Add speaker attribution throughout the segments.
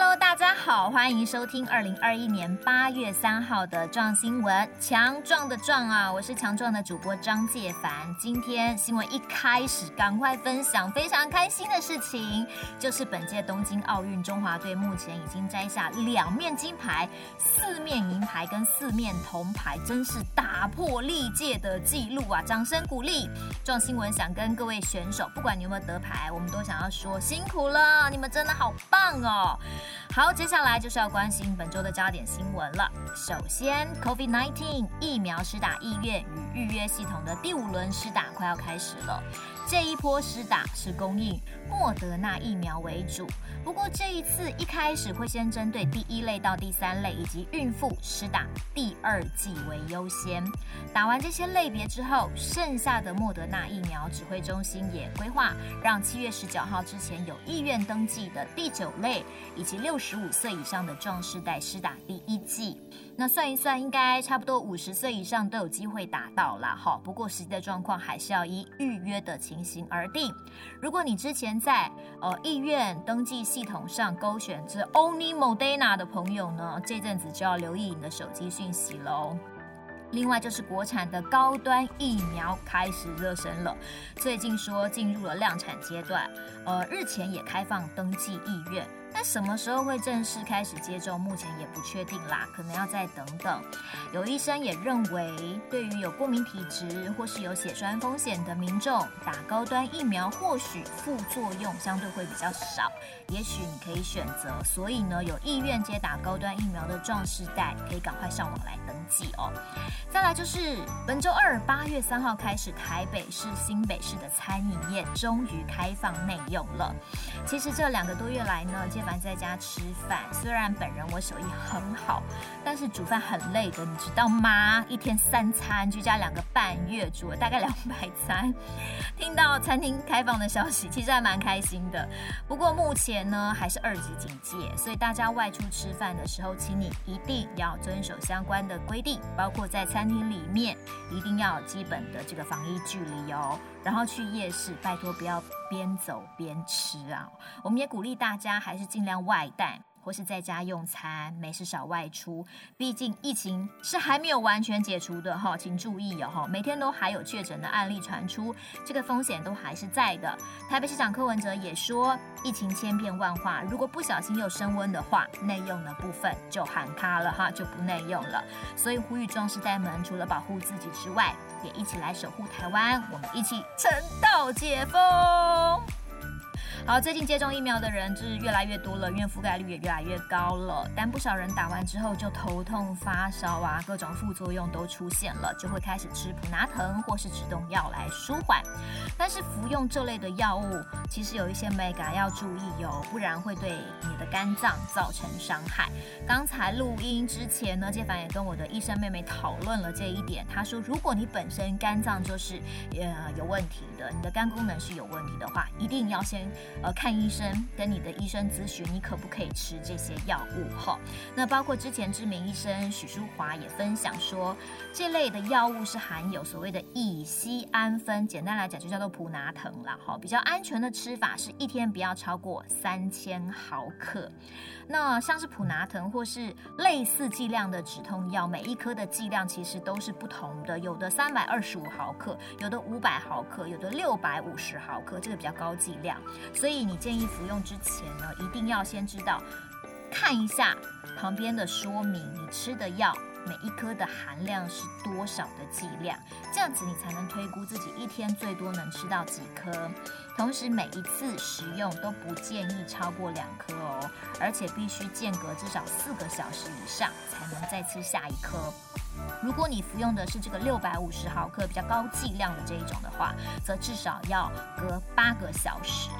Speaker 1: Hello，大家好，欢迎收听二零二一年八月三号的壮新闻，强壮的壮啊，我是强壮的主播张介凡。今天新闻一开始，赶快分享非常开心的事情，就是本届东京奥运中华队目前已经摘下两面金牌、四面银牌跟四面铜牌，真是大打破历届的记录啊！掌声鼓励。壮新闻想跟各位选手，不管你有没有得牌，我们都想要说辛苦了，你们真的好棒哦！好，接下来就是要关心本周的焦点新闻了。首先，COVID-19 疫苗施打意愿与预约系统的第五轮施打快要开始了。这一波施打是供应莫德纳疫苗为主，不过这一次一开始会先针对第一类到第三类以及孕妇施打第二剂为优先。打完这些类别之后，剩下的莫德纳疫苗指挥中心也规划让七月十九号之前有意愿登记的第九类以及六十五岁以上的壮世代施打第一剂。那算一算，应该差不多五十岁以上都有机会打到啦。哈。不过实际的状况还是要依预约的情形而定。如果你之前在呃意愿登记系统上勾选这 Only Moderna 的朋友呢，这阵子就要留意你的手机讯息喽。另外就是国产的高端疫苗开始热身了，最近说进入了量产阶段，呃，日前也开放登记意愿。那什么时候会正式开始接种？目前也不确定啦，可能要再等等。有医生也认为，对于有过敏体质或是有血栓风险的民众，打高端疫苗或许副作用相对会比较少，也许你可以选择。所以呢，有意愿接打高端疫苗的壮士代，可以赶快上网来登记哦。再来就是本周二八月三号开始，台北市、新北市的餐饮业终于开放内用了。其实这两个多月来呢，介凡在家吃饭，虽然本人我手艺很好，但是煮饭很累的，你知道吗？一天三餐，居家两个半月，煮了大概两百餐。听到餐厅开放的消息，其实还蛮开心的。不过目前呢，还是二级警戒，所以大家外出吃饭的时候，请你一定要遵守相关的规定，包括在餐厅里面一定要有基本的这个防疫距离哦。然后去夜市，拜托不要边走边吃啊！我们也鼓励大家还是尽量外带。或是在家用餐，没事少外出。毕竟疫情是还没有完全解除的哈，请注意哦哈，每天都还有确诊的案例传出，这个风险都还是在的。台北市长柯文哲也说，疫情千变万化，如果不小心又升温的话，内用的部分就喊卡了哈，就不内用了。所以呼吁壮世代们，除了保护自己之外，也一起来守护台湾，我们一起撑到解封。好，最近接种疫苗的人是越来越多了，因为覆盖率也越来越高了。但不少人打完之后就头痛、发烧啊，各种副作用都出现了，就会开始吃普拿疼或是止痛药来舒缓。但是服用这类的药物，其实有一些 mega 要注意哟，不然会对你的肝脏造成伤害。刚才录音之前呢，介凡也跟我的医生妹妹讨论了这一点。她说，如果你本身肝脏就是呃有问题的，你的肝功能是有问题的话，一定要先。呃，看医生，跟你的医生咨询，你可不可以吃这些药物？哈，那包括之前知名医生许淑华也分享说，这类的药物是含有所谓的乙醯胺酚，简单来讲就叫做普拿疼了。哈，比较安全的吃法是一天不要超过三千毫克。那像是普拿疼或是类似剂量的止痛药，每一颗的剂量其实都是不同的，有的三百二十五毫克，有的五百毫克，有的六百五十毫克，这个比较高剂量，所以你建议服用之前呢，一定要先知道，看一下旁边的说明，你吃的药每一颗的含量是多少的剂量，这样子你才能推估自己一天最多能吃到几颗。同时每一次食用都不建议超过两颗哦，而且必须间隔至少四个小时以上才能再吃下一颗。如果你服用的是这个六百五十毫克比较高剂量的这一种的话，则至少要隔八个小时。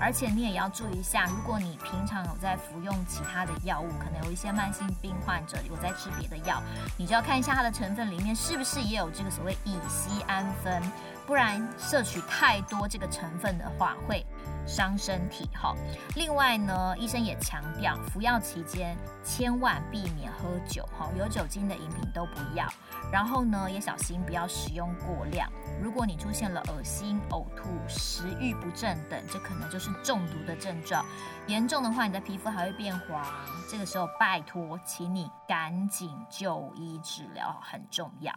Speaker 1: 而且你也要注意一下，如果你平常有在服用其他的药物，可能有一些慢性病患者有在吃别的药，你就要看一下它的成分里面是不是也有这个所谓乙酰胺酚，不然摄取太多这个成分的话会。伤身体哈。另外呢，医生也强调，服药期间千万避免喝酒哈，有酒精的饮品都不要。然后呢，也小心不要食用过量。如果你出现了恶心、呕吐、食欲不振等，这可能就是中毒的症状。严重的话，你的皮肤还会变黄。这个时候，拜托，请你赶紧就医治疗，很重要。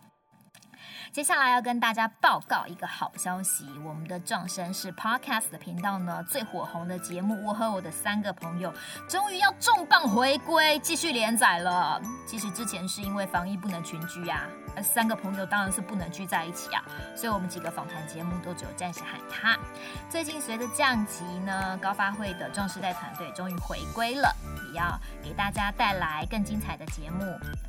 Speaker 1: 接下来要跟大家报告一个好消息，我们的壮声》是 Podcast 的频道呢，最火红的节目《我和我的三个朋友》终于要重磅回归，继续连载了。其实之前是因为防疫不能群聚呀、啊，而三个朋友当然是不能聚在一起啊，所以我们几个访谈节目都只有暂时喊他。最近随着降级呢，高发会的壮世代团队终于回归了，也要给大家带来更精彩的节目，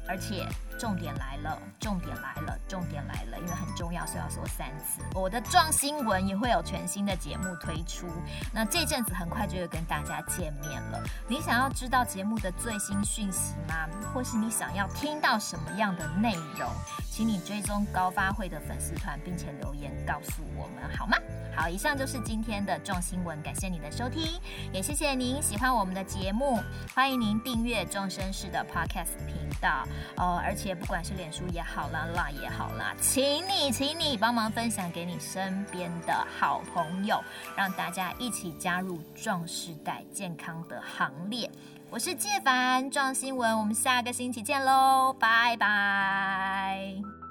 Speaker 1: 而且。重点来了，重点来了，重点来了，因为很重要，所以要说三次。我的壮新闻也会有全新的节目推出，那这阵子很快就会跟大家见面了。你想要知道节目的最新讯息吗？或是你想要听到什么样的内容？请你追踪高发会的粉丝团，并且留言告诉我们好吗？好，以上就是今天的壮新闻，感谢你的收听，也谢谢您喜欢我们的节目，欢迎您订阅壮绅士的 Podcast 频道哦，而且。不管是脸书也好啦啦也好啦，请你，请你帮忙分享给你身边的好朋友，让大家一起加入壮世代健康的行列。我是介凡，壮新闻，我们下个星期见喽，拜拜。